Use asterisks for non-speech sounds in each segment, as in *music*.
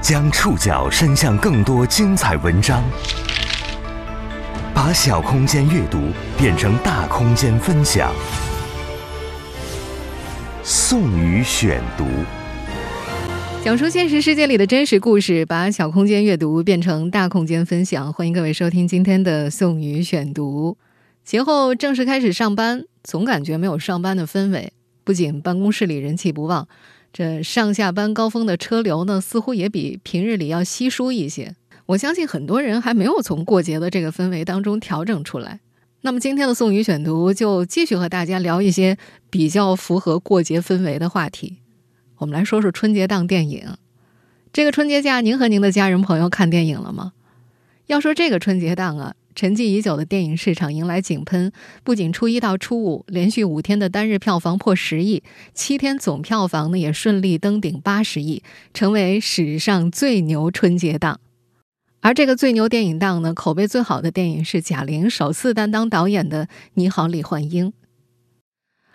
将触角伸向更多精彩文章，把小空间阅读变成大空间分享。宋宇选读，讲述现实世界里的真实故事，把小空间阅读变成大空间分享。欢迎各位收听今天的宋宇选读。节后正式开始上班，总感觉没有上班的氛围。不仅办公室里人气不旺。这上下班高峰的车流呢，似乎也比平日里要稀疏一些。我相信很多人还没有从过节的这个氛围当中调整出来。那么今天的宋宇选读就继续和大家聊一些比较符合过节氛围的话题。我们来说说春节档电影。这个春节假，您和您的家人朋友看电影了吗？要说这个春节档啊。沉寂已久的电影市场迎来井喷，不仅初一到初五连续五天的单日票房破十亿，七天总票房呢也顺利登顶八十亿，成为史上最牛春节档。而这个最牛电影档呢，口碑最好的电影是贾玲首次担当导演的《你好，李焕英》。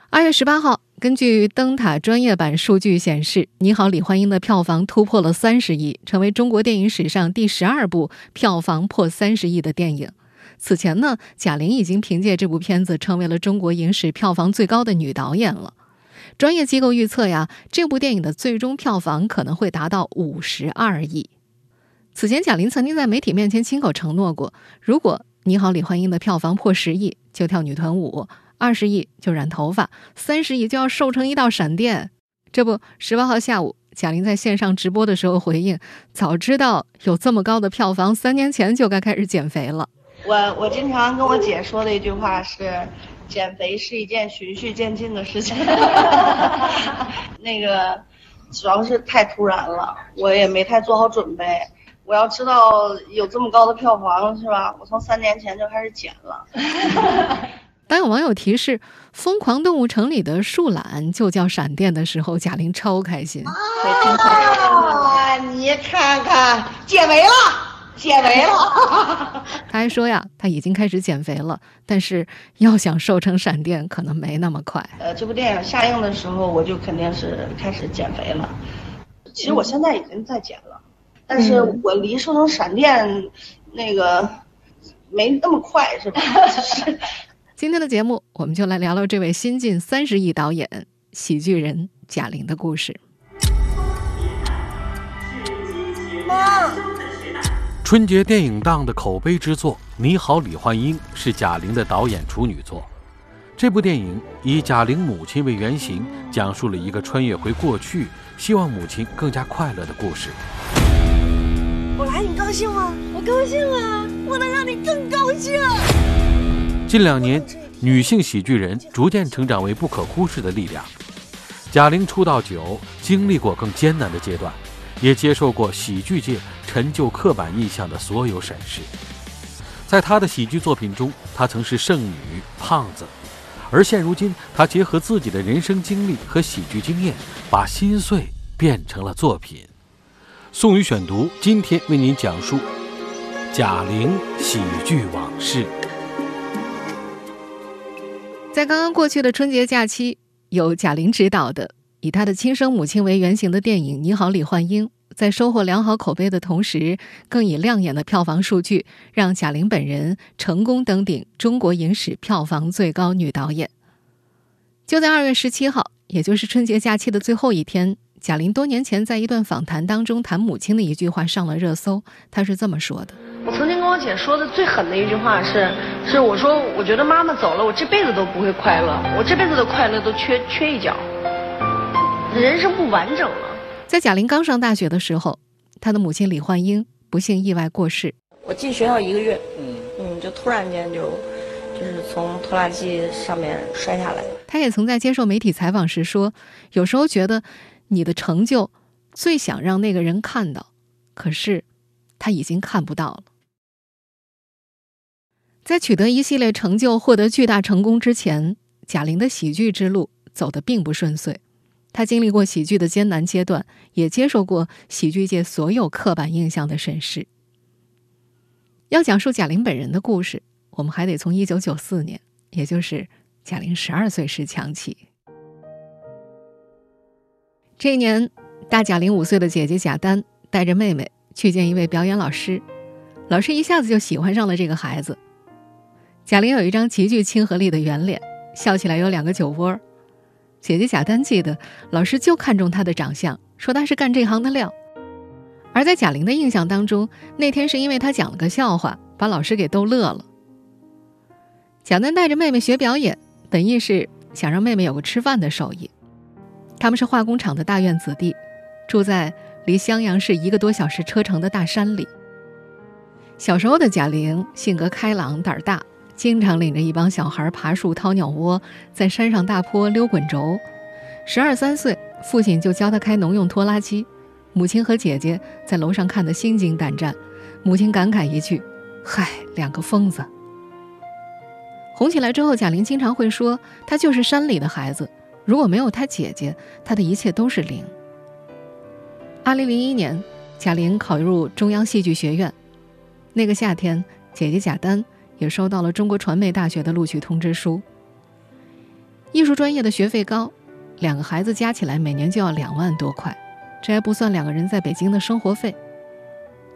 二月十八号，根据灯塔专业版数据显示，《你好，李焕英》的票房突破了三十亿，成为中国电影史上第十二部票房破三十亿的电影。此前呢，贾玲已经凭借这部片子成为了中国影史票房最高的女导演了。专业机构预测呀，这部电影的最终票房可能会达到五十二亿。此前，贾玲曾经在媒体面前亲口承诺过，如果《你好，李焕英》的票房破十亿，就跳女团舞；二十亿就染头发；三十亿就要瘦成一道闪电。这不，十八号下午，贾玲在线上直播的时候回应：“早知道有这么高的票房，三年前就该开始减肥了。”我我经常跟我姐说的一句话是，减肥是一件循序渐进的事情。*laughs* 那个主要是太突然了，我也没太做好准备。我要知道有这么高的票房是吧？我从三年前就开始减了。*laughs* 当有网友提示《疯狂动物城》里的树懒就叫闪电的时候，贾玲超开心。啊，你看看，减肥了。减肥了，*laughs* 他还说呀，他已经开始减肥了，但是要想瘦成闪电，可能没那么快。呃，这部电影下映的时候，我就肯定是开始减肥了。其实我现在已经在减了，但是我离瘦成闪电那个没那么快，是吧？*laughs* 今天的节目，我们就来聊聊这位新晋三十亿导演、喜剧人贾玲的故事。妈。春节电影档的口碑之作《你好，李焕英》是贾玲的导演处女作。这部电影以贾玲母亲为原型，讲述了一个穿越回过去，希望母亲更加快乐的故事。我来，你高兴吗？我高兴啊！我能让你更高兴。近两年，女性喜剧人逐渐成长为不可忽视的力量。贾玲出道久，经历过更艰难的阶段。也接受过喜剧界陈旧刻板印象的所有审视，在他的喜剧作品中，他曾是剩女、胖子，而现如今，他结合自己的人生经历和喜剧经验，把心碎变成了作品。宋宇选读，今天为您讲述贾玲喜剧往事。在刚刚过去的春节假期，由贾玲执导的。以她的亲生母亲为原型的电影《你好，李焕英》在收获良好口碑的同时，更以亮眼的票房数据让贾玲本人成功登顶中国影史票房最高女导演。就在二月十七号，也就是春节假期的最后一天，贾玲多年前在一段访谈当中谈母亲的一句话上了热搜。她是这么说的：“我曾经跟我姐说的最狠的一句话是，是我说我觉得妈妈走了，我这辈子都不会快乐，我这辈子的快乐都缺缺一角。”人生不完整了。在贾玲刚上大学的时候，她的母亲李焕英不幸意外过世。我进学校一个月，嗯嗯，就突然间就就是从拖拉机上面摔下来。她也曾在接受媒体采访时说：“有时候觉得你的成就最想让那个人看到，可是他已经看不到了。”在取得一系列成就、获得巨大成功之前，贾玲的喜剧之路走得并不顺遂。他经历过喜剧的艰难阶段，也接受过喜剧界所有刻板印象的审视。要讲述贾玲本人的故事，我们还得从一九九四年，也就是贾玲十二岁时讲起。这一年，大贾玲五岁的姐姐贾丹带着妹妹去见一位表演老师，老师一下子就喜欢上了这个孩子。贾玲有一张极具亲和力的圆脸，笑起来有两个酒窝。姐姐贾丹记得，老师就看中她的长相，说她是干这行的料。而在贾玲的印象当中，那天是因为她讲了个笑话，把老师给逗乐了。贾丹带着妹妹学表演，本意是想让妹妹有个吃饭的手艺。他们是化工厂的大院子弟，住在离襄阳市一个多小时车程的大山里。小时候的贾玲性格开朗，胆儿大。经常领着一帮小孩爬树、掏鸟窝，在山上大坡溜滚轴。十二三岁，父亲就教他开农用拖拉机，母亲和姐姐在楼上看得心惊胆战。母亲感慨一句：“嗨，两个疯子。”红起来之后，贾玲经常会说：“她就是山里的孩子，如果没有她姐姐，她的一切都是零。”二零零一年，贾玲考入中央戏剧学院。那个夏天，姐姐贾丹。也收到了中国传媒大学的录取通知书。艺术专业的学费高，两个孩子加起来每年就要两万多块，这还不算两个人在北京的生活费。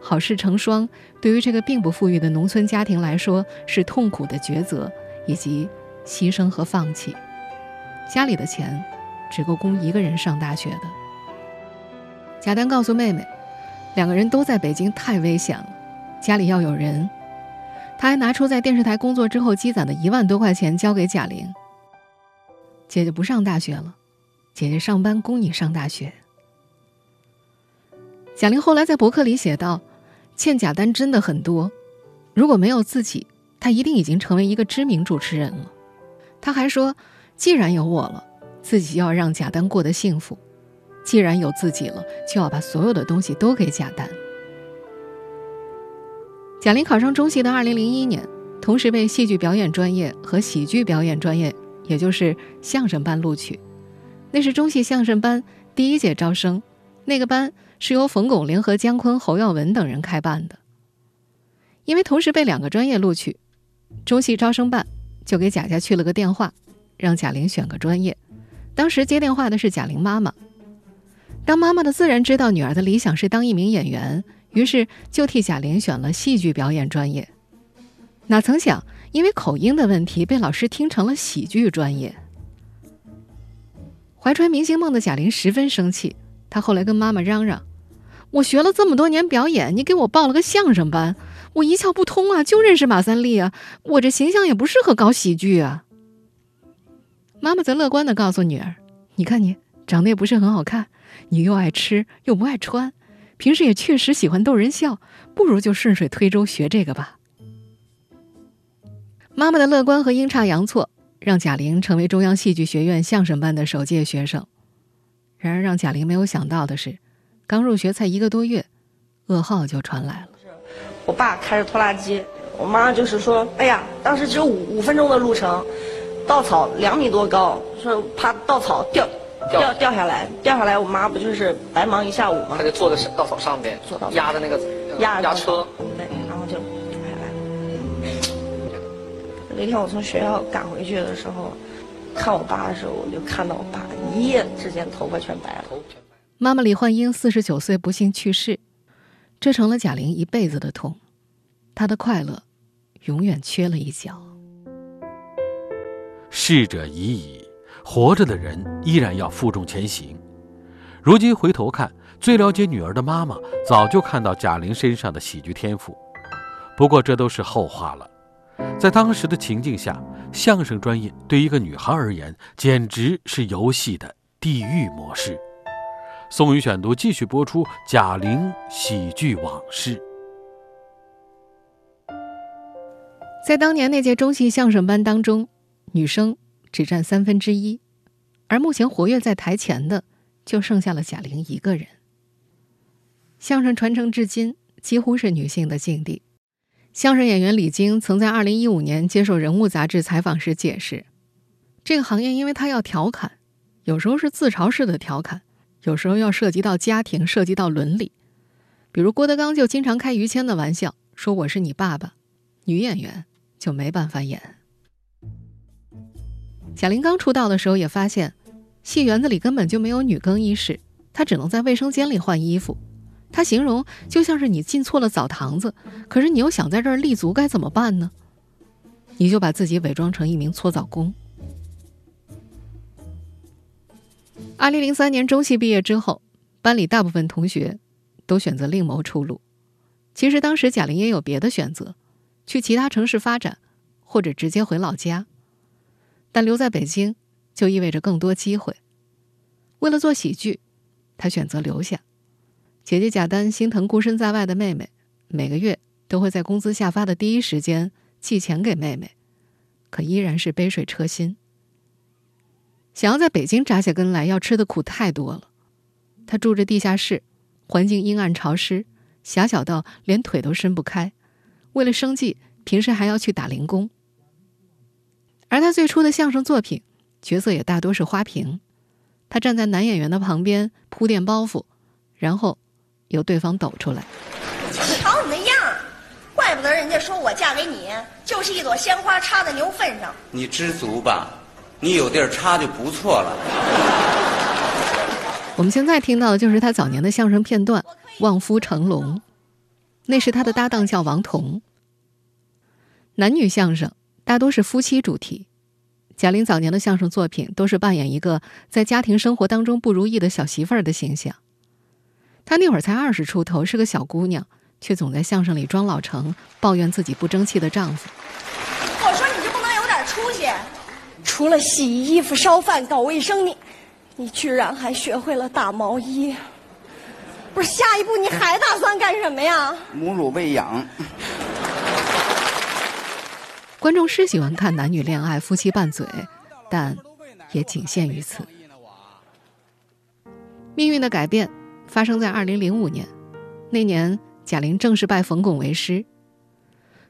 好事成双，对于这个并不富裕的农村家庭来说是痛苦的抉择，以及牺牲和放弃。家里的钱只够供一个人上大学的。贾丹告诉妹妹，两个人都在北京太危险了，家里要有人。他还拿出在电视台工作之后积攒的一万多块钱交给贾玲。姐姐不上大学了，姐姐上班供你上大学。贾玲后来在博客里写道：“欠贾丹真的很多，如果没有自己，她一定已经成为一个知名主持人了。”她还说：“既然有我了，自己要让贾丹过得幸福；既然有自己了，就要把所有的东西都给贾丹。”贾玲考上中戏的二零零一年，同时被戏剧表演专业和喜剧表演专业，也就是相声班录取。那是中戏相声班第一届招生，那个班是由冯巩联合姜昆、侯耀文等人开办的。因为同时被两个专业录取，中戏招生办就给贾家去了个电话，让贾玲选个专业。当时接电话的是贾玲妈妈，当妈妈的自然知道女儿的理想是当一名演员。于是就替贾玲选了戏剧表演专业，哪曾想因为口音的问题被老师听成了喜剧专业。怀揣明星梦的贾玲十分生气，她后来跟妈妈嚷嚷：“我学了这么多年表演，你给我报了个相声班，我一窍不通啊！就认识马三立啊，我这形象也不适合搞喜剧啊。”妈妈则乐观的告诉女儿：“你看你长得也不是很好看，你又爱吃又不爱穿。”平时也确实喜欢逗人笑，不如就顺水推舟学这个吧。妈妈的乐观和阴差阳错，让贾玲成为中央戏剧学院相声班的首届学生。然而，让贾玲没有想到的是，刚入学才一个多月，噩耗就传来了。我爸开着拖拉机，我妈就是说：“哎呀，当时只有五五分钟的路程，稻草两米多高，说怕稻草掉。”掉掉下来，掉下来，我妈不就是白忙一下午吗？她就坐在稻草上边，压的那个压压车，对，然后就掉下来。那天我从学校赶回去的时候，看我爸的时候，我就看到我爸一夜之间头发全白了。妈妈李焕英四十九岁不幸去世，这成了贾玲一辈子的痛，她的快乐永远缺了一角。逝者已矣。活着的人依然要负重前行。如今回头看，最了解女儿的妈妈早就看到贾玲身上的喜剧天赋。不过这都是后话了。在当时的情境下，相声专业对一个女孩而言简直是游戏的地狱模式。宋宇选读继续播出贾玲喜剧往事。在当年那届中戏相声班当中，女生。只占三分之一，而目前活跃在台前的就剩下了贾玲一个人。相声传承至今，几乎是女性的境地。相声演员李菁曾在二零一五年接受《人物》杂志采访时解释，这个行业因为他要调侃，有时候是自嘲式的调侃，有时候要涉及到家庭，涉及到伦理。比如郭德纲就经常开于谦的玩笑，说我是你爸爸，女演员就没办法演。贾玲刚出道的时候，也发现戏园子里根本就没有女更衣室，她只能在卫生间里换衣服。她形容就像是你进错了澡堂子，可是你又想在这儿立足，该怎么办呢？你就把自己伪装成一名搓澡工。二零零三年中戏毕业之后，班里大部分同学都选择另谋出路。其实当时贾玲也有别的选择，去其他城市发展，或者直接回老家。但留在北京就意味着更多机会。为了做喜剧，她选择留下。姐姐贾丹心疼孤身在外的妹妹，每个月都会在工资下发的第一时间寄钱给妹妹，可依然是杯水车薪。想要在北京扎下根来，要吃的苦太多了。她住着地下室，环境阴暗潮湿，狭小到连腿都伸不开。为了生计，平时还要去打零工。而他最初的相声作品，角色也大多是花瓶。他站在男演员的旁边铺垫包袱，然后。由对方抖出来。瞧你那样，怪不得人家说我嫁给你就是一朵鲜花插在牛粪上。你知足吧，你有地儿插就不错了。*laughs* 我们现在听到的就是他早年的相声片段《望夫成龙》，那是他的搭档叫王彤。男女相声大多是夫妻主题，贾玲早年的相声作品都是扮演一个在家庭生活当中不如意的小媳妇儿的形象。她那会儿才二十出头，是个小姑娘，却总在相声里装老成，抱怨自己不争气的丈夫。我说你就不能有点出息？除了洗衣服、烧饭、搞卫生，你，你居然还学会了打毛衣？不是，下一步你还打算干什么呀？母乳喂养。观众是喜欢看男女恋爱、夫妻拌嘴，但也仅限于此。命运的改变。发生在二零零五年，那年贾玲正式拜冯巩为师。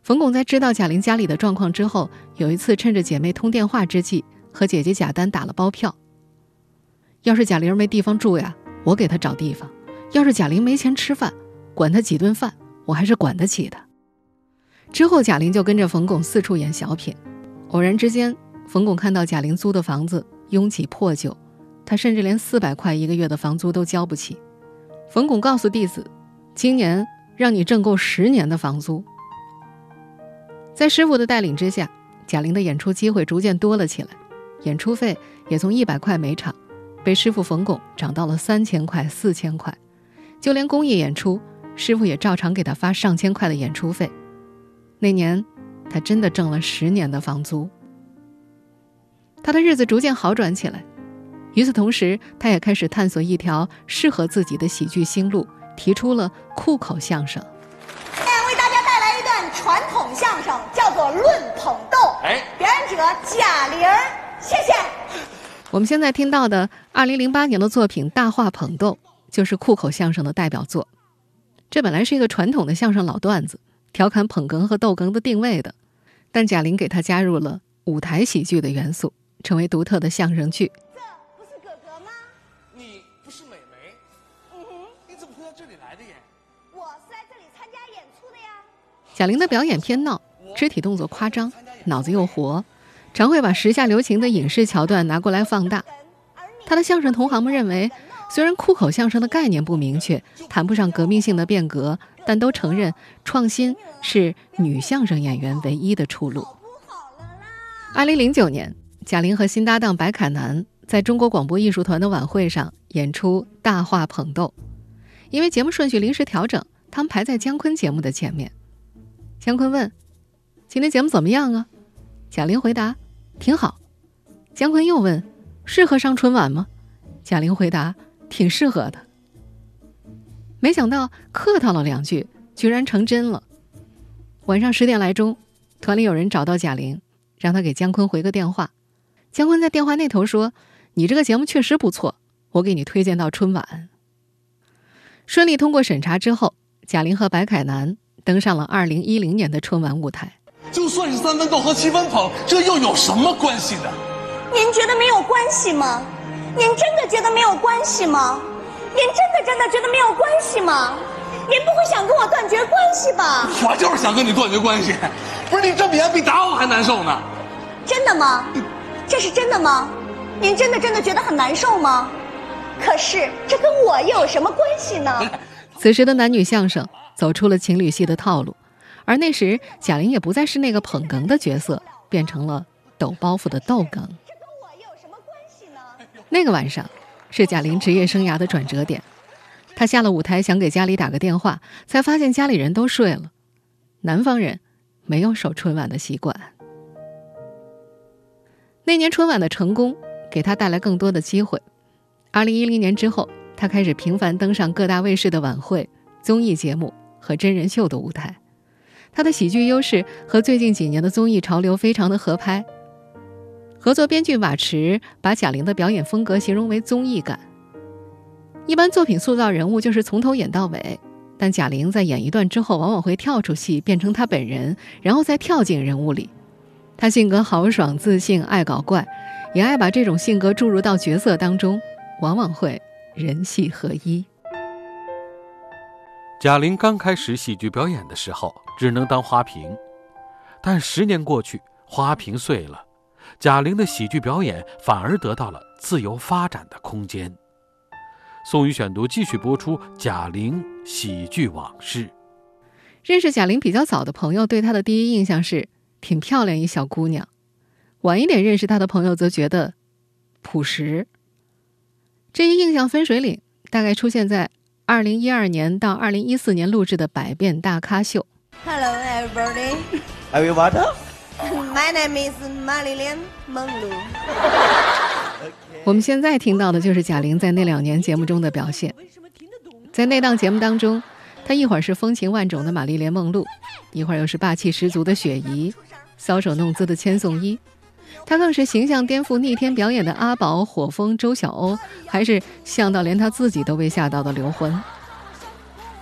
冯巩在知道贾玲家里的状况之后，有一次趁着姐妹通电话之际，和姐姐贾丹打了包票。要是贾玲没地方住呀，我给她找地方；要是贾玲没钱吃饭，管她几顿饭，我还是管得起的。之后，贾玲就跟着冯巩四处演小品。偶然之间，冯巩看到贾玲租的房子拥挤破旧，他甚至连四百块一个月的房租都交不起。冯巩告诉弟子：“今年让你挣够十年的房租。”在师傅的带领之下，贾玲的演出机会逐渐多了起来，演出费也从一百块每场，被师傅冯巩涨到了三千块、四千块，就连公益演出，师傅也照常给他发上千块的演出费。那年，他真的挣了十年的房租。他的日子逐渐好转起来。与此同时，他也开始探索一条适合自己的喜剧新路，提出了酷口相声。为大家带来一段传统相声，叫做《论捧逗》。哎，表演者贾玲，谢谢。我们现在听到的2008年的作品《大话捧逗》，就是酷口相声的代表作。这本来是一个传统的相声老段子，调侃捧哏和逗哏的定位的，但贾玲给他加入了舞台喜剧的元素，成为独特的相声剧。这不是哥哥吗？你不是妹妹你怎么会到这里来的呀我是来这里参加演出的呀。贾玲的表演偏闹，肢体动作夸张，脑子又活，常会把时下流行的影视桥段拿过来放大。她的相声同行们认为，虽然酷口相声的概念不明确，谈不上革命性的变革，但都承认创新是女相声演员唯一的出路。二零零九年，贾玲和新搭档白凯南在中国广播艺术团的晚会上演出《大话捧逗》，因为节目顺序临时调整，他们排在姜昆节目的前面。姜昆问：“今天节目怎么样啊？”贾玲回答：“挺好。”姜昆又问：“适合上春晚吗？”贾玲回答：“挺适合的。”没想到客套了两句，居然成真了。晚上十点来钟，团里有人找到贾玲，让她给姜昆回个电话。姜昆在电话那头说：“你这个节目确实不错，我给你推荐到春晚。”顺利通过审查之后，贾玲和白凯南。登上了二零一零年的春晚舞台。就算是三分逗和七分捧，这又有什么关系呢？您觉得没有关系吗？您真的觉得没有关系吗？您真的真的觉得没有关系吗？您不会想跟我断绝关系吧？我就是想跟你断绝关系。不是你这么演比打我还难受呢？真的吗？这是真的吗？您真的真的觉得很难受吗？可是这跟我又有什么关系呢？此时的男女相声走出了情侣戏的套路，而那时贾玲也不再是那个捧哏的角色，变成了抖包袱的逗哏。这跟我又有什么关系呢那个晚上，是贾玲职业生涯的转折点。她下了舞台，想给家里打个电话，才发现家里人都睡了。南方人没有守春晚的习惯。那年春晚的成功，给她带来更多的机会。二零一零年之后。她开始频繁登上各大卫视的晚会、综艺节目和真人秀的舞台。她的喜剧优势和最近几年的综艺潮流非常的合拍。合作编剧马驰把贾玲的表演风格形容为综艺感。一般作品塑造人物就是从头演到尾，但贾玲在演一段之后，往往会跳出戏，变成她本人，然后再跳进人物里。她性格豪爽、自信，爱搞怪，也爱把这种性格注入到角色当中，往往会。人戏合一。贾玲刚开始喜剧表演的时候，只能当花瓶，但十年过去，花瓶碎了，贾玲的喜剧表演反而得到了自由发展的空间。宋宇选读继续播出贾玲喜剧往事。认识贾玲比较早的朋友对她的第一印象是挺漂亮一小姑娘，晚一点认识她的朋友则觉得朴实。这一印象分水岭大概出现在二零一二年到二零一四年录制的《百变大咖秀》。Hello, everybody. Are you what? My name is Marilyn Monroe. *laughs* 我们现在听到的就是贾玲在那两年节目中的表现。在那档节目当中，她一会儿是风情万种的玛丽莲梦露，一会儿又是霸气十足的雪姨，搔首弄姿的千颂伊。她更是形象颠覆、逆天表演的阿宝、火风、周晓鸥，还是像到连她自己都被吓到的刘欢。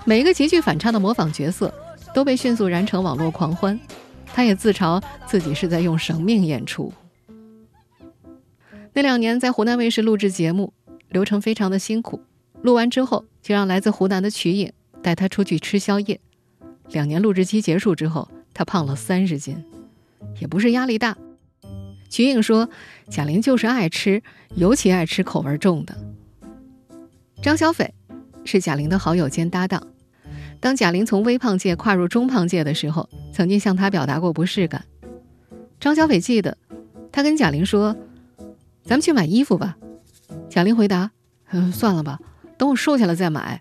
每一个极具反差的模仿角色，都被迅速燃成网络狂欢。他也自嘲自己是在用生命演出。那两年在湖南卫视录制节目，流程非常的辛苦。录完之后，就让来自湖南的瞿颖带他出去吃宵夜。两年录制期结束之后，他胖了三十斤，也不是压力大。瞿颖说：“贾玲就是爱吃，尤其爱吃口味重的。”张小斐是贾玲的好友兼搭档。当贾玲从微胖界跨入中胖界的时候，曾经向她表达过不适感。张小斐记得，他跟贾玲说：“咱们去买衣服吧。”贾玲回答：“嗯，算了吧，等我瘦下来再买。”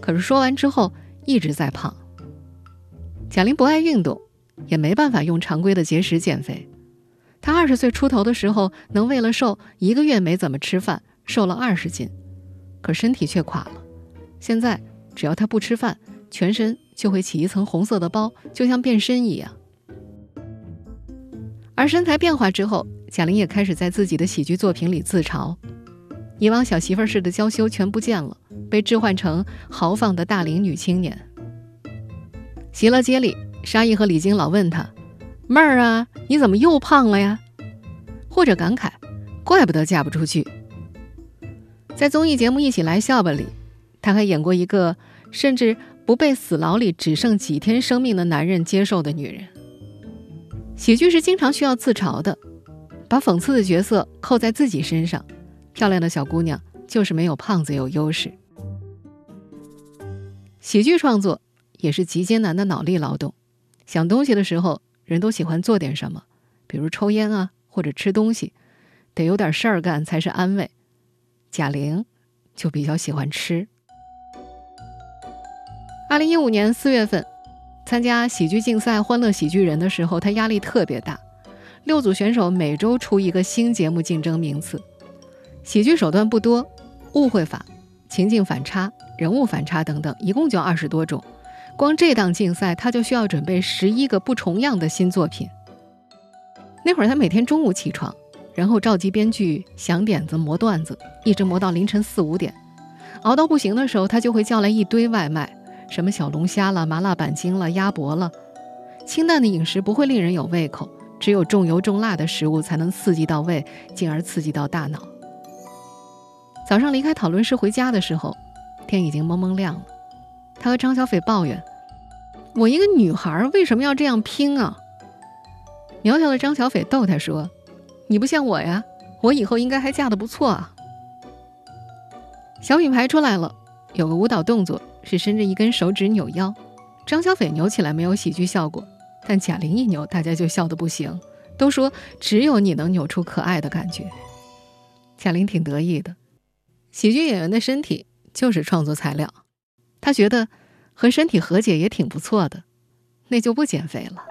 可是说完之后一直在胖。贾玲不爱运动，也没办法用常规的节食减肥。她二十岁出头的时候，能为了瘦一个月没怎么吃饭，瘦了二十斤，可身体却垮了。现在只要她不吃饭，全身就会起一层红色的包，就像变身一样。而身材变化之后，贾玲也开始在自己的喜剧作品里自嘲：以往小媳妇似的娇羞全不见了，被置换成豪放的大龄女青年。喜乐街里，沙溢和李菁老问她。妹儿啊，你怎么又胖了呀？或者感慨，怪不得嫁不出去。在综艺节目《一起来笑吧》里，他还演过一个甚至不被死牢里只剩几天生命的男人接受的女人。喜剧是经常需要自嘲的，把讽刺的角色扣在自己身上。漂亮的小姑娘就是没有胖子有优势。喜剧创作也是极艰难的脑力劳动，想东西的时候。人都喜欢做点什么，比如抽烟啊，或者吃东西，得有点事儿干才是安慰。贾玲就比较喜欢吃。二零一五年四月份，参加喜剧竞赛《欢乐喜剧人》的时候，他压力特别大。六组选手每周出一个新节目竞争名次，喜剧手段不多，误会法、情境反差、人物反差等等，一共就二十多种。光这档竞赛，他就需要准备十一个不重样的新作品。那会儿他每天中午起床，然后召集编剧想点子、磨段子，一直磨到凌晨四五点。熬到不行的时候，他就会叫来一堆外卖，什么小龙虾了、麻辣板筋了、鸭脖了。清淡的饮食不会令人有胃口，只有重油重辣的食物才能刺激到胃，进而刺激到大脑。早上离开讨论室回家的时候，天已经蒙蒙亮了。他和张小斐抱怨：“我一个女孩为什么要这样拼啊？”苗条的张小斐逗他说：“你不像我呀，我以后应该还嫁得不错啊。”小品牌出来了，有个舞蹈动作是伸着一根手指扭腰，张小斐扭起来没有喜剧效果，但贾玲一扭，大家就笑得不行，都说只有你能扭出可爱的感觉。贾玲挺得意的，喜剧演员的身体就是创作材料，她觉得和身体和解也挺不错的，那就不减肥了。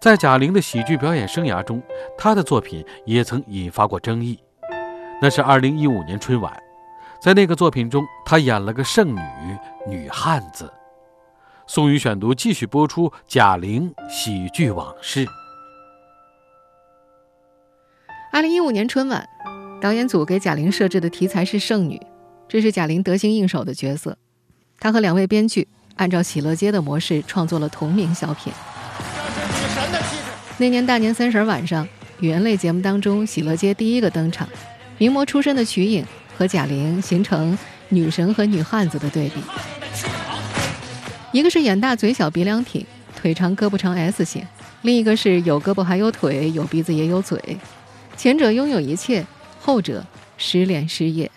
在贾玲的喜剧表演生涯中，她的作品也曾引发过争议。那是二零一五年春晚，在那个作品中，她演了个剩女女汉子。宋宇选读继续播出贾玲喜剧往事。二零一五年春晚，导演组给贾玲设置的题材是剩女，这是贾玲得心应手的角色。她和两位编剧按照《喜乐街》的模式创作了同名小品。那年大年三十晚上，语言类节目当中，喜乐街第一个登场，名模出身的瞿颖和贾玲形成女神和女汉子的对比。一个是眼大嘴小鼻梁挺，腿长胳膊长 S 型，另一个是有胳膊还有腿，有鼻子也有嘴。前者拥有一切，后者失恋失业。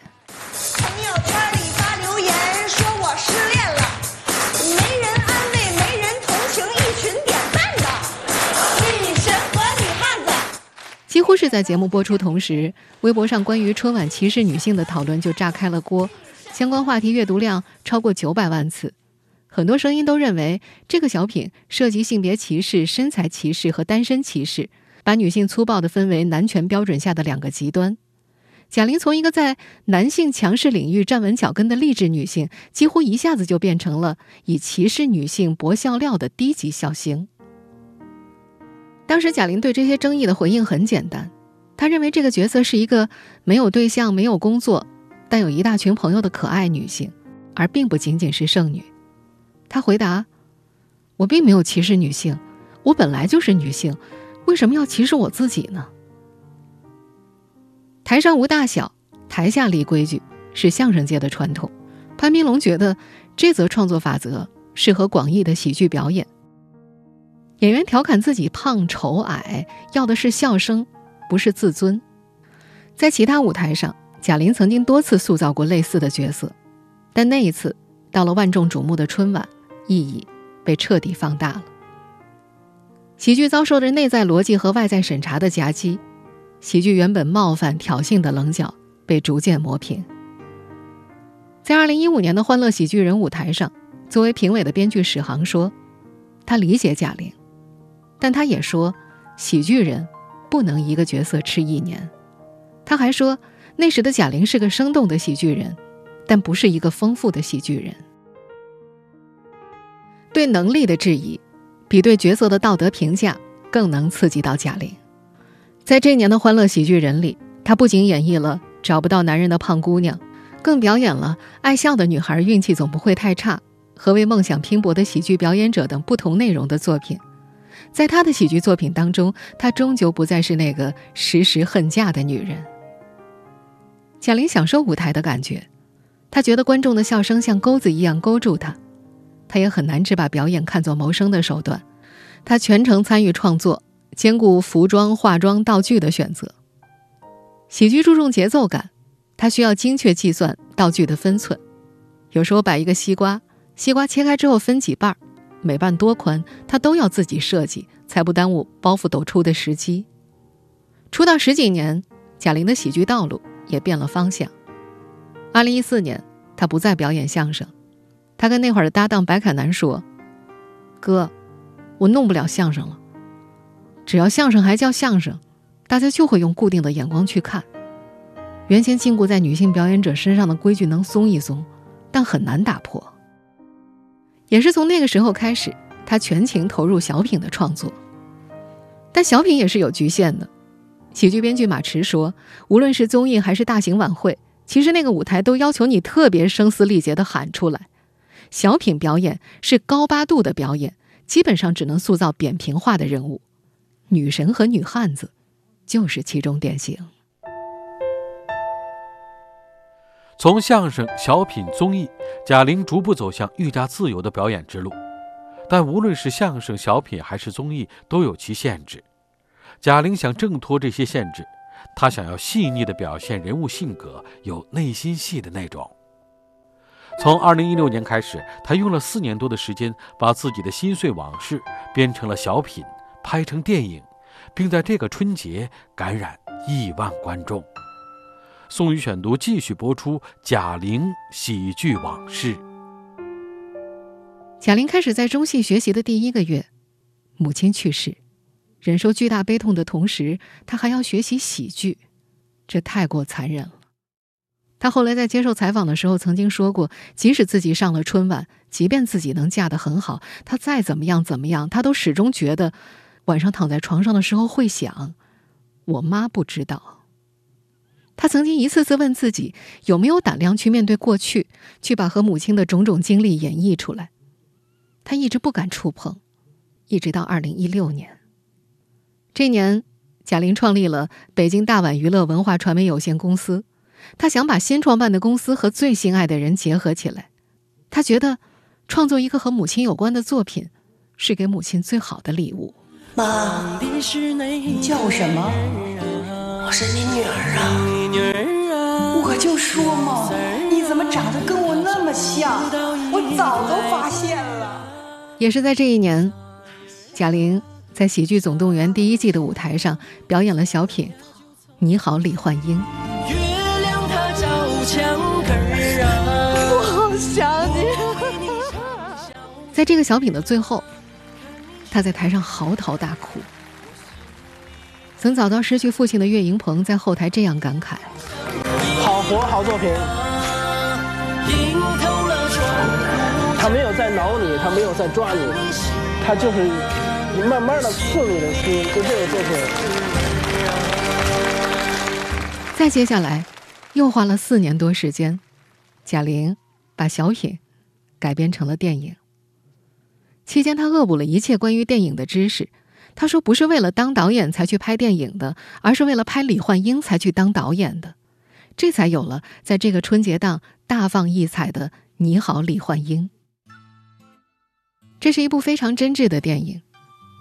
乎是在节目播出同时，微博上关于春晚歧视女性的讨论就炸开了锅，相关话题阅读量超过九百万次。很多声音都认为这个小品涉及性别歧视、身材歧视和单身歧视，把女性粗暴地分为男权标准下的两个极端。贾玲从一个在男性强势领域站稳脚跟的励志女性，几乎一下子就变成了以歧视女性博笑料的低级笑星。当时贾玲对这些争议的回应很简单，她认为这个角色是一个没有对象、没有工作，但有一大群朋友的可爱女性，而并不仅仅是剩女。她回答：“我并没有歧视女性，我本来就是女性，为什么要歧视我自己呢？”台上无大小，台下立规矩，是相声界的传统。潘斌龙觉得这则创作法则适合广义的喜剧表演。演员调侃自己胖、丑、矮，要的是笑声，不是自尊。在其他舞台上，贾玲曾经多次塑造过类似的角色，但那一次到了万众瞩目的春晚，意义被彻底放大了。喜剧遭受着内在逻辑和外在审查的夹击，喜剧原本冒犯、挑衅的棱角被逐渐磨平。在二零一五年的欢乐喜剧人舞台上，作为评委的编剧史航说：“他理解贾玲。”但他也说，喜剧人不能一个角色吃一年。他还说，那时的贾玲是个生动的喜剧人，但不是一个丰富的喜剧人。对能力的质疑，比对角色的道德评价更能刺激到贾玲。在这年的欢乐喜剧人里，她不仅演绎了找不到男人的胖姑娘，更表演了爱笑的女孩运气总不会太差和为梦想拼搏的喜剧表演者等不同内容的作品。在她的喜剧作品当中，她终究不再是那个时时恨嫁的女人。贾玲享受舞台的感觉，她觉得观众的笑声像钩子一样勾住她，她也很难只把表演看作谋生的手段。她全程参与创作，兼顾服装、化妆、道具的选择。喜剧注重节奏感，她需要精确计算道具的分寸。有时候摆一个西瓜，西瓜切开之后分几瓣儿。每半多宽，他都要自己设计，才不耽误包袱抖出的时机。出道十几年，贾玲的喜剧道路也变了方向。二零一四年，她不再表演相声，她跟那会儿的搭档白凯南说：“哥，我弄不了相声了。只要相声还叫相声，大家就会用固定的眼光去看。原先禁锢在女性表演者身上的规矩能松一松，但很难打破。”也是从那个时候开始，他全情投入小品的创作。但小品也是有局限的。喜剧编剧马驰说：“无论是综艺还是大型晚会，其实那个舞台都要求你特别声嘶力竭地喊出来。小品表演是高八度的表演，基本上只能塑造扁平化的人物。女神和女汉子，就是其中典型。”从相声、小品、综艺，贾玲逐步走向愈加自由的表演之路。但无论是相声、小品还是综艺，都有其限制。贾玲想挣脱这些限制，她想要细腻地表现人物性格，有内心戏的那种。从2016年开始，他用了四年多的时间，把自己的心碎往事编成了小品，拍成电影，并在这个春节感染亿万观众。宋宇选读继续播出贾玲喜剧往事。贾玲开始在中戏学习的第一个月，母亲去世，忍受巨大悲痛的同时，她还要学习喜剧，这太过残忍了。她后来在接受采访的时候曾经说过，即使自己上了春晚，即便自己能嫁得很好，她再怎么样怎么样，她都始终觉得，晚上躺在床上的时候会想，我妈不知道。他曾经一次次问自己，有没有胆量去面对过去，去把和母亲的种种经历演绎出来。他一直不敢触碰，一直到二零一六年。这年，贾玲创立了北京大碗娱乐文化传媒有限公司。她想把新创办的公司和最心爱的人结合起来。她觉得，创作一个和母亲有关的作品，是给母亲最好的礼物。妈，你叫什么？我是你女儿啊！我就说嘛，你怎么长得跟我那么像？我早都发现了。也是在这一年，贾玲在《喜剧总动员》第一季的舞台上表演了小品《你好，李焕英》。月亮它照墙根啊我好想你。在这个小品的最后，她在台上嚎啕大哭。曾早到失去父亲的岳云鹏在后台这样感慨：“好活，好作品。他没有在挠你，他没有在抓你，他就是你慢慢的刺你的心，就这个作品。”再接下来。又花了四年多时间，贾玲把小品改编成了电影。期间，她恶补了一切关于电影的知识。他说：“不是为了当导演才去拍电影的，而是为了拍李焕英才去当导演的。”这才有了在这个春节档大放异彩的《你好，李焕英》。这是一部非常真挚的电影。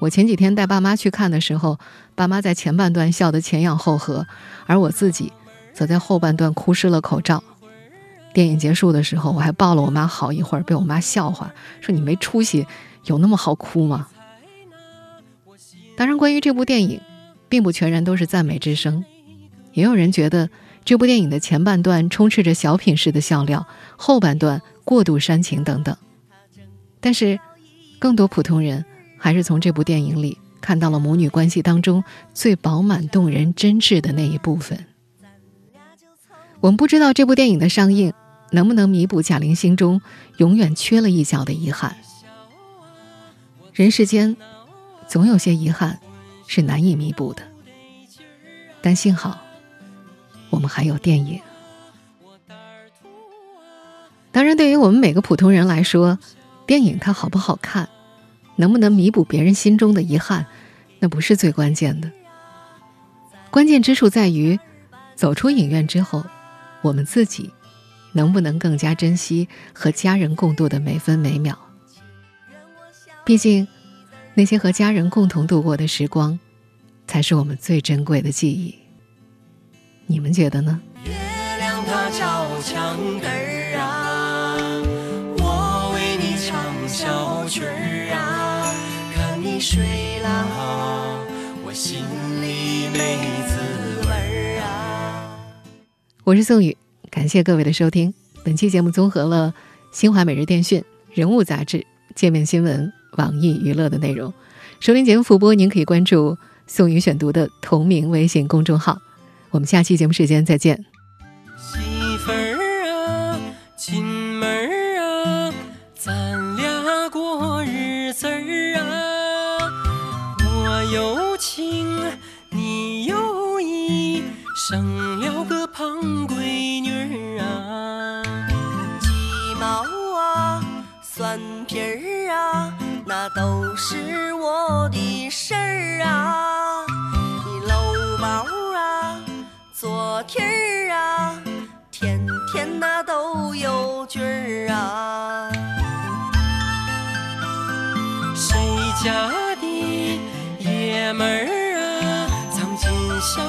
我前几天带爸妈去看的时候，爸妈在前半段笑得前仰后合，而我自己。则在后半段哭湿了口罩。电影结束的时候，我还抱了我妈好一会儿，被我妈笑话说：“你没出息，有那么好哭吗？”当然，关于这部电影，并不全然都是赞美之声，也有人觉得这部电影的前半段充斥着小品式的笑料，后半段过度煽情等等。但是，更多普通人还是从这部电影里看到了母女关系当中最饱满、动人、真挚的那一部分。我们不知道这部电影的上映能不能弥补贾玲心中永远缺了一角的遗憾。人世间，总有些遗憾是难以弥补的。但幸好，我们还有电影。当然，对于我们每个普通人来说，电影它好不好看，能不能弥补别人心中的遗憾，那不是最关键的。关键之处在于，走出影院之后。我们自己能不能更加珍惜和家人共度的每分每秒？毕竟，那些和家人共同度过的时光，才是我们最珍贵的记忆。你们觉得呢？月亮它照墙根儿啊，我为你唱小曲儿啊，看你睡了，我心里没滋味儿啊。我是宋宇。感谢各位的收听。本期节目综合了新华每日电讯、人物杂志、界面新闻、网易娱乐的内容。收听节目复播，您可以关注“宋宇选读”的同名微信公众号。我们下期节目时间再见。媳妇儿啊，亲妹儿啊，咱俩过日子儿啊，我有情，你有意，生了个胖闺女。蒜皮儿啊，那都是我的事儿啊。你搂包啊，做题儿啊，天天那都有句儿啊。谁家的爷们儿啊，藏进小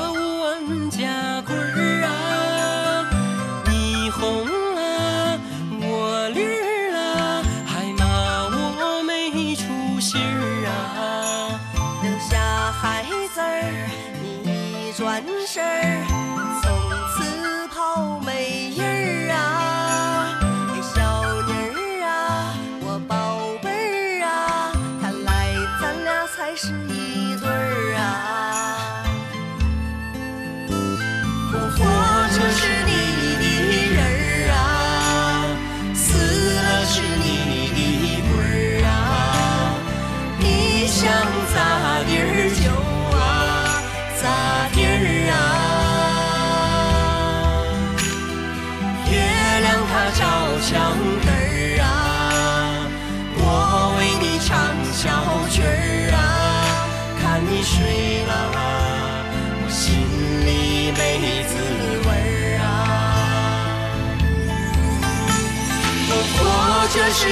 这是你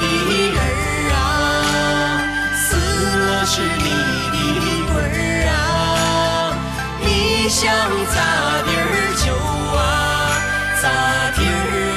的人儿啊，死了是你的魂儿啊，你想咋地儿就啊咋地儿